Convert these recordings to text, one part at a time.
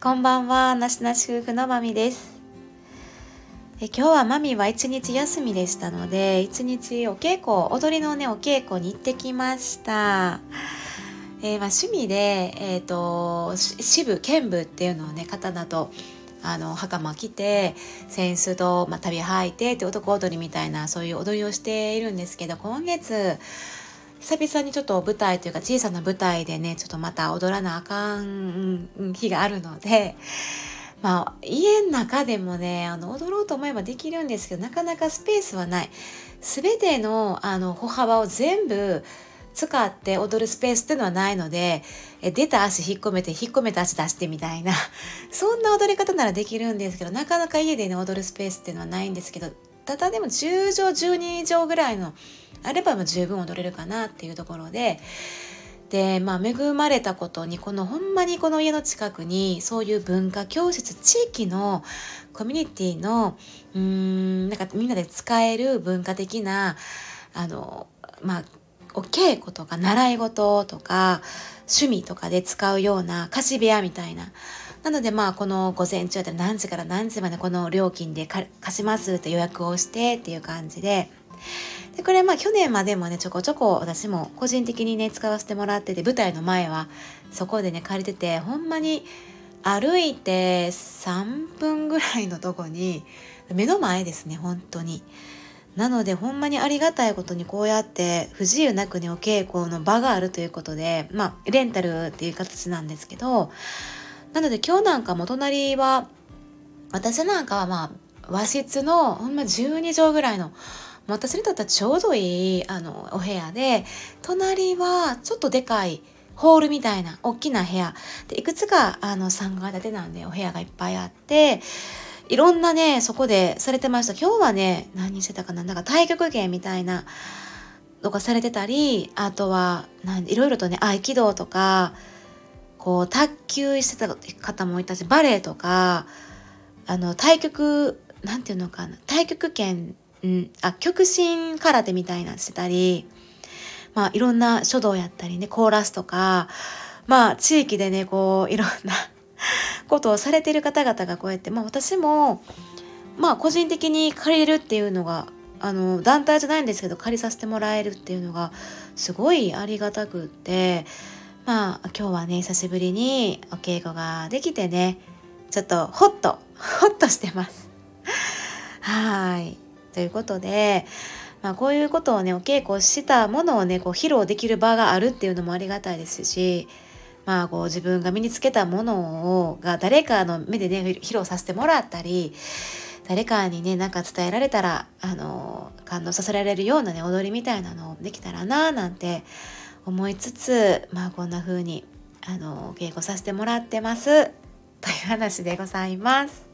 こんばんは、なしなし夫婦のまみです。え今日はマミは一日休みでしたので、一日お稽古、踊りのね、お稽古に行ってきました。えーまあ、趣味で、えっ、と、支部、剣部っていうのをね、刀と、あの、袴着て、扇子と、まあ、旅履いて、って男踊りみたいな、そういう踊りをしているんですけど、今月、久々にちょっと舞台というか小さな舞台でねちょっとまた踊らなあかん日があるので まあ家の中でもねあの踊ろうと思えばできるんですけどなかなかスペースはない。全てのあの歩幅を全部使って踊るスペースっていうのはないので出た足引っ込めて引っ込めた足出してみたいな。そんな踊り方ならできるんですけどなかなか家でね踊るスペースっていうのはないんですけどただでも10畳12畳ぐらいのあればもう十分踊れるかなっていうところで。でまあ恵まれたことにこのほんまにこの家の近くにそういう文化教室地域のコミュニティのうーんなんかみんなで使える文化的なあのまあお稽古とか習い事とか趣味とかで使うような貸し部屋みたいななのでまあこの午前中だったら何時から何時までこの料金で貸しますって予約をしてっていう感じででこれまあ去年までもねちょこちょこ私も個人的にね使わせてもらってて舞台の前はそこでね借りててほんまに歩いて3分ぐらいのとこに目の前ですね本当に。なのでほんまにありがたいことにこうやって不自由なくねお稽古の場があるということでまあレンタルっていう形なんですけどなので今日なんかも隣は私なんかはまあ和室のほんま12畳ぐらいの私にとってはちょうどいいあのお部屋で隣はちょっとでかいホールみたいな大きな部屋。でいくつかあの3階建てなんでお部屋がいっぱいあっていろんなねそこでされてました今日はね何してたかななんか太極拳みたいなとかされてたりあとはなんいろいろとね合気道とかこう卓球してた方もいたしバレエとかあの太極なんていうのかな太極拳うん、あ極真空手みたいなのしてたり、まあ、いろんな書道やったりねコーラスとかまあ地域でねこういろんな ことをされている方々がこうやって、まあ、私もまあ個人的に借りるっていうのがあの団体じゃないんですけど借りさせてもらえるっていうのがすごいありがたくってまあ今日はね久しぶりにお稽古ができてねちょっとホッとホッとしてます。はいということで、まあ、こういうことをねお稽古したものをねこう披露できる場があるっていうのもありがたいですし、まあ、こう自分が身につけたものをが誰かの目でね披露させてもらったり誰かにねなんか伝えられたらあの感動させられるようなね踊りみたいなのをできたらななんて思いつつまあこんな風にあの稽古させてもらってますという話でございます。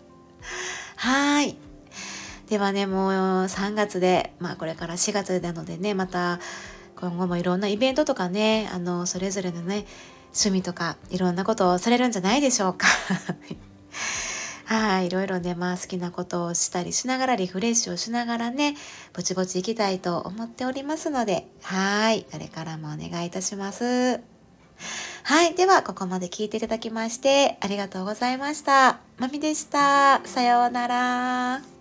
はいではねもう3月でまあこれから4月なのでねまた今後もいろんなイベントとかねあのそれぞれのね趣味とかいろんなことをされるんじゃないでしょうか。はい、いろいろね、まあ好きなことをしたりしながらリフレッシュをしながらね、ぼちぼち行きたいと思っておりますので、はい、これからもお願いいたします。はい、ではここまで聞いていただきましてありがとうございました。まみでした。さようなら。